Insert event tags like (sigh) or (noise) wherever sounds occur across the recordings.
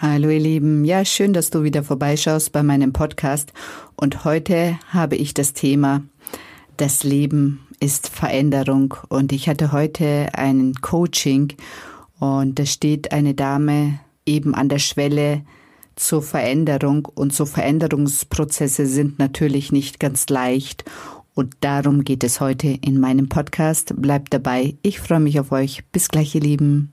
Hallo ihr Lieben, ja schön, dass du wieder vorbeischaust bei meinem Podcast und heute habe ich das Thema Das Leben ist Veränderung und ich hatte heute ein Coaching und da steht eine Dame eben an der Schwelle zur Veränderung und so Veränderungsprozesse sind natürlich nicht ganz leicht und darum geht es heute in meinem Podcast. Bleibt dabei, ich freue mich auf euch. Bis gleich ihr Lieben.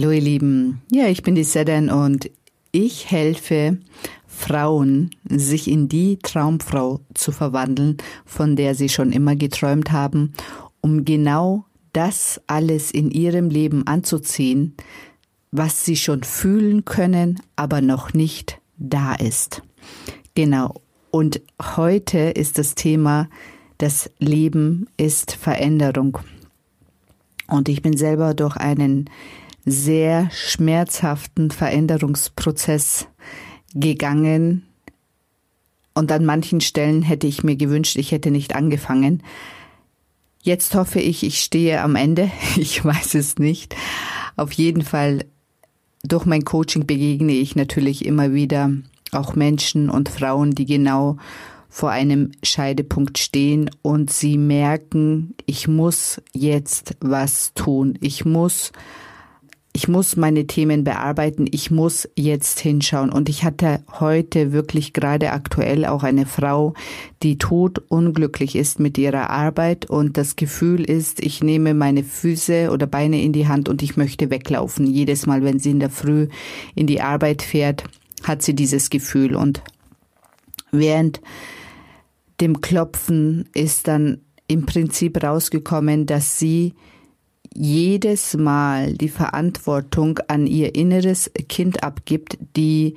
Hallo ihr Lieben, ja, ich bin die Sedan und ich helfe Frauen, sich in die Traumfrau zu verwandeln, von der sie schon immer geträumt haben, um genau das alles in ihrem Leben anzuziehen, was sie schon fühlen können, aber noch nicht da ist. Genau. Und heute ist das Thema, das Leben ist Veränderung. Und ich bin selber durch einen sehr schmerzhaften Veränderungsprozess gegangen. Und an manchen Stellen hätte ich mir gewünscht, ich hätte nicht angefangen. Jetzt hoffe ich, ich stehe am Ende. (laughs) Ich weiß es nicht. Auf jeden Fall, durch mein Coaching begegne ich natürlich immer wieder auch Menschen und Frauen, die genau vor einem Scheidepunkt stehen und sie merken, ich muss jetzt was tun. Ich muss ich muss meine Themen bearbeiten, ich muss jetzt hinschauen. Und ich hatte heute wirklich gerade aktuell auch eine Frau, die tot unglücklich ist mit ihrer Arbeit und das Gefühl ist, ich nehme meine Füße oder Beine in die Hand und ich möchte weglaufen. Jedes Mal, wenn sie in der Früh in die Arbeit fährt, hat sie dieses Gefühl. Und während dem Klopfen ist dann im Prinzip rausgekommen, dass sie jedes Mal die Verantwortung an ihr inneres Kind abgibt, die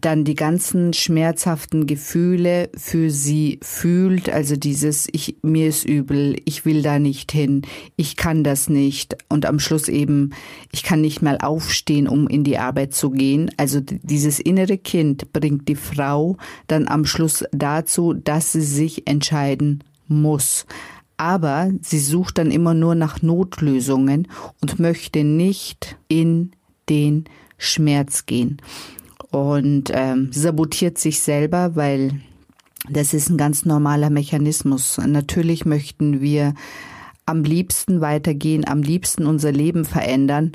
dann die ganzen schmerzhaften Gefühle für sie fühlt, also dieses ich mir ist übel, ich will da nicht hin, ich kann das nicht. Und am Schluss eben ich kann nicht mal aufstehen, um in die Arbeit zu gehen. Also dieses innere Kind bringt die Frau dann am Schluss dazu, dass sie sich entscheiden muss aber sie sucht dann immer nur nach Notlösungen und möchte nicht in den Schmerz gehen und ähm, sabotiert sich selber, weil das ist ein ganz normaler Mechanismus. Natürlich möchten wir am liebsten weitergehen, am liebsten unser Leben verändern,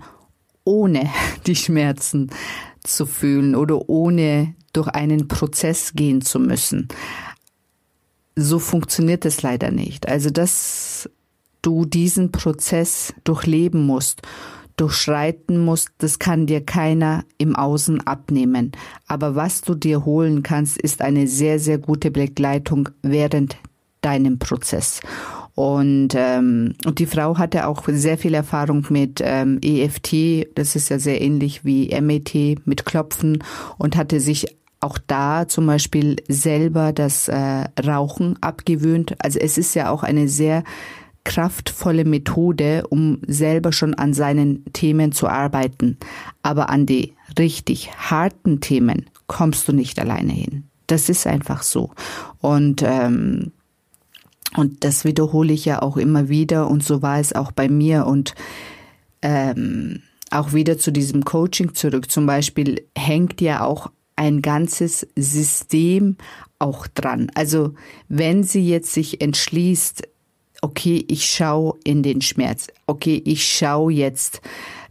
ohne (laughs) die Schmerzen zu fühlen oder ohne durch einen Prozess gehen zu müssen so funktioniert es leider nicht. Also, dass du diesen Prozess durchleben musst, durchschreiten musst, das kann dir keiner im Außen abnehmen. Aber was du dir holen kannst, ist eine sehr, sehr gute Begleitung während deinem Prozess. Und, ähm, und die Frau hatte auch sehr viel Erfahrung mit ähm, EFT, das ist ja sehr ähnlich wie MET, mit Klopfen und hatte sich auch da zum Beispiel selber das äh, Rauchen abgewöhnt. Also es ist ja auch eine sehr kraftvolle Methode, um selber schon an seinen Themen zu arbeiten. Aber an die richtig harten Themen kommst du nicht alleine hin. Das ist einfach so. Und ähm, und das wiederhole ich ja auch immer wieder und so war es auch bei mir und ähm, auch wieder zu diesem Coaching zurück. Zum Beispiel hängt ja auch ein ganzes System auch dran. Also wenn sie jetzt sich entschließt, okay, ich schaue in den Schmerz, okay, ich schaue jetzt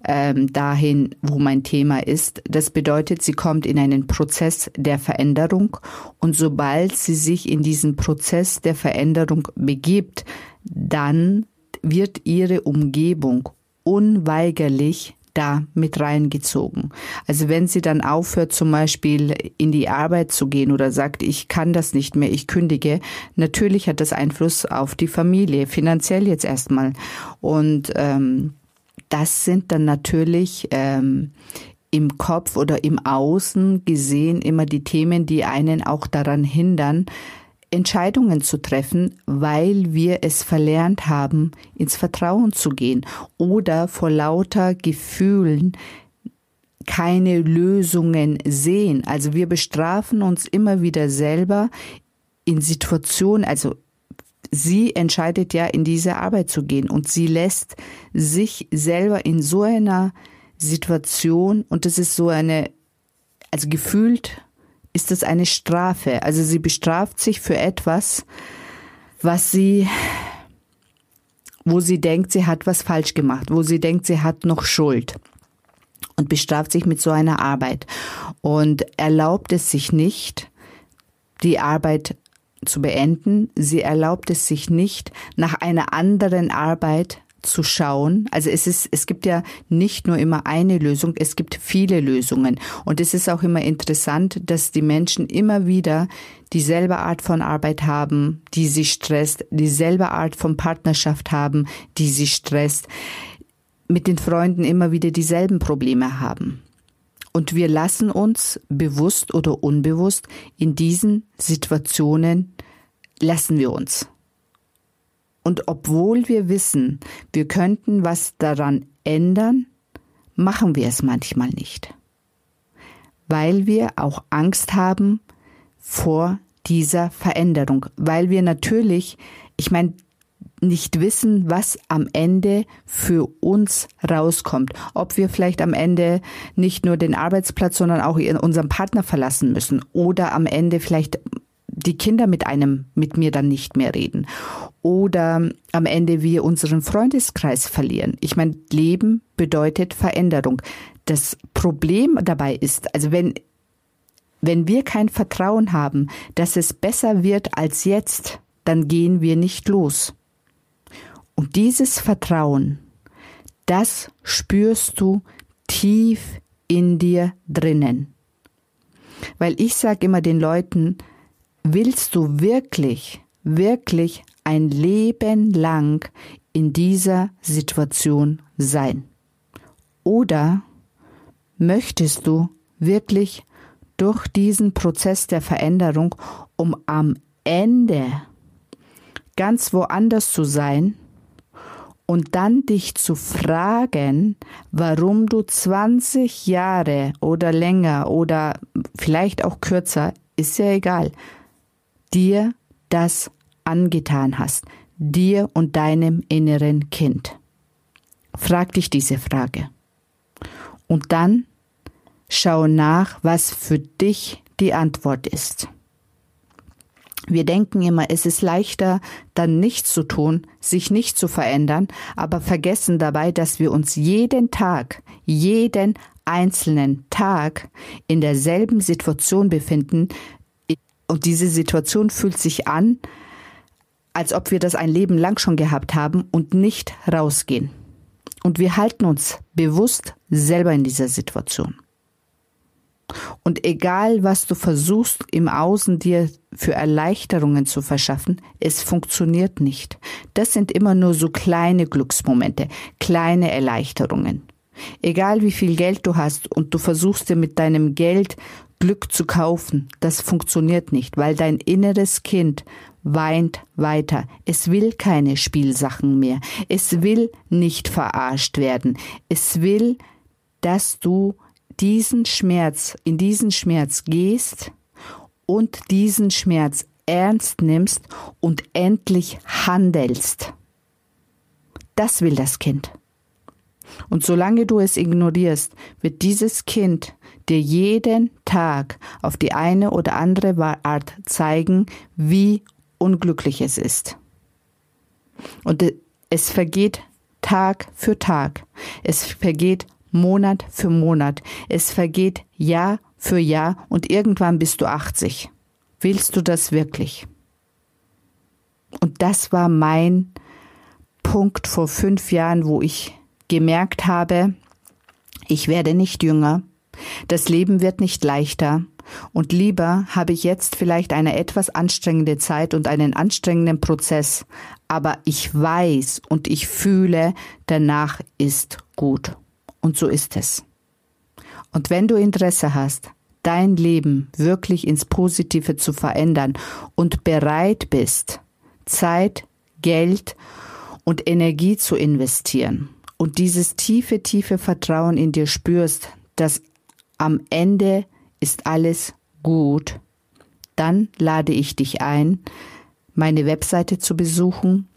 ähm, dahin, wo mein Thema ist. Das bedeutet, sie kommt in einen Prozess der Veränderung und sobald sie sich in diesen Prozess der Veränderung begibt, dann wird ihre Umgebung unweigerlich da mit reingezogen. Also wenn sie dann aufhört, zum Beispiel in die Arbeit zu gehen oder sagt, ich kann das nicht mehr, ich kündige, natürlich hat das Einfluss auf die Familie, finanziell jetzt erstmal. Und ähm, das sind dann natürlich ähm, im Kopf oder im Außen gesehen immer die Themen, die einen auch daran hindern, Entscheidungen zu treffen, weil wir es verlernt haben, ins Vertrauen zu gehen oder vor lauter Gefühlen keine Lösungen sehen. Also wir bestrafen uns immer wieder selber in Situationen, also sie entscheidet ja in diese Arbeit zu gehen und sie lässt sich selber in so einer Situation und das ist so eine, also gefühlt ist das eine Strafe. Also sie bestraft sich für etwas, was sie, wo sie denkt, sie hat was falsch gemacht, wo sie denkt, sie hat noch Schuld und bestraft sich mit so einer Arbeit und erlaubt es sich nicht, die Arbeit zu beenden. Sie erlaubt es sich nicht, nach einer anderen Arbeit zu schauen. Also es ist, es gibt ja nicht nur immer eine Lösung, es gibt viele Lösungen. Und es ist auch immer interessant, dass die Menschen immer wieder dieselbe Art von Arbeit haben, die sie stresst, dieselbe Art von Partnerschaft haben, die sie stresst, mit den Freunden immer wieder dieselben Probleme haben. Und wir lassen uns bewusst oder unbewusst in diesen Situationen lassen wir uns. Und obwohl wir wissen, wir könnten was daran ändern, machen wir es manchmal nicht. Weil wir auch Angst haben vor dieser Veränderung, weil wir natürlich, ich meine, nicht wissen, was am Ende für uns rauskommt. Ob wir vielleicht am Ende nicht nur den Arbeitsplatz, sondern auch unseren Partner verlassen müssen oder am Ende vielleicht die Kinder mit einem, mit mir dann nicht mehr reden. Oder am Ende wir unseren Freundeskreis verlieren. Ich meine, Leben bedeutet Veränderung. Das Problem dabei ist, also wenn, wenn wir kein Vertrauen haben, dass es besser wird als jetzt, dann gehen wir nicht los. Und dieses Vertrauen, das spürst du tief in dir drinnen. Weil ich sage immer den Leuten, Willst du wirklich, wirklich ein Leben lang in dieser Situation sein? Oder möchtest du wirklich durch diesen Prozess der Veränderung, um am Ende ganz woanders zu sein und dann dich zu fragen, warum du 20 Jahre oder länger oder vielleicht auch kürzer, ist ja egal, dir das angetan hast, dir und deinem inneren Kind? Frag dich diese Frage. Und dann schau nach, was für dich die Antwort ist. Wir denken immer, es ist leichter, dann nichts zu tun, sich nicht zu verändern, aber vergessen dabei, dass wir uns jeden Tag, jeden einzelnen Tag in derselben Situation befinden, und diese Situation fühlt sich an, als ob wir das ein Leben lang schon gehabt haben und nicht rausgehen. Und wir halten uns bewusst selber in dieser Situation. Und egal, was du versuchst im Außen dir für Erleichterungen zu verschaffen, es funktioniert nicht. Das sind immer nur so kleine Glücksmomente, kleine Erleichterungen. Egal wie viel Geld du hast und du versuchst dir mit deinem Geld Glück zu kaufen, das funktioniert nicht, weil dein inneres Kind weint weiter. Es will keine Spielsachen mehr. Es will nicht verarscht werden. Es will, dass du diesen Schmerz, in diesen Schmerz gehst und diesen Schmerz ernst nimmst und endlich handelst. Das will das Kind. Und solange du es ignorierst, wird dieses Kind dir jeden Tag auf die eine oder andere Art zeigen, wie unglücklich es ist. Und es vergeht Tag für Tag. Es vergeht Monat für Monat. Es vergeht Jahr für Jahr und irgendwann bist du 80. Willst du das wirklich? Und das war mein Punkt vor fünf Jahren, wo ich gemerkt habe, ich werde nicht jünger, das Leben wird nicht leichter Und lieber habe ich jetzt vielleicht eine etwas anstrengende Zeit und einen anstrengenden Prozess, aber ich weiß und ich fühle, danach ist gut. Und so ist es. Und wenn du Interesse hast, dein Leben wirklich ins Positive zu verändern und bereit bist, Zeit, Geld und Energie zu investieren und dieses tiefe, tiefe Vertrauen in dir spürst, dass am Ende ist alles gut, dann lade ich dich ein, meine Webseite zu besuchen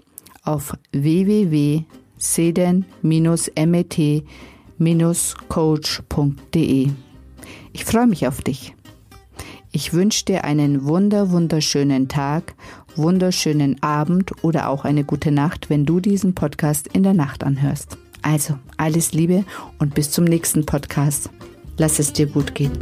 auf www.seden-met-coach.de. Ich freue mich auf dich. Ich wünsche dir einen wunder, wunderschönen Tag, wunderschönen Abend oder auch eine gute Nacht, wenn du diesen Podcast in der Nacht anhörst. Also, alles Liebe und bis zum nächsten Podcast. Lass es dir gut gehen.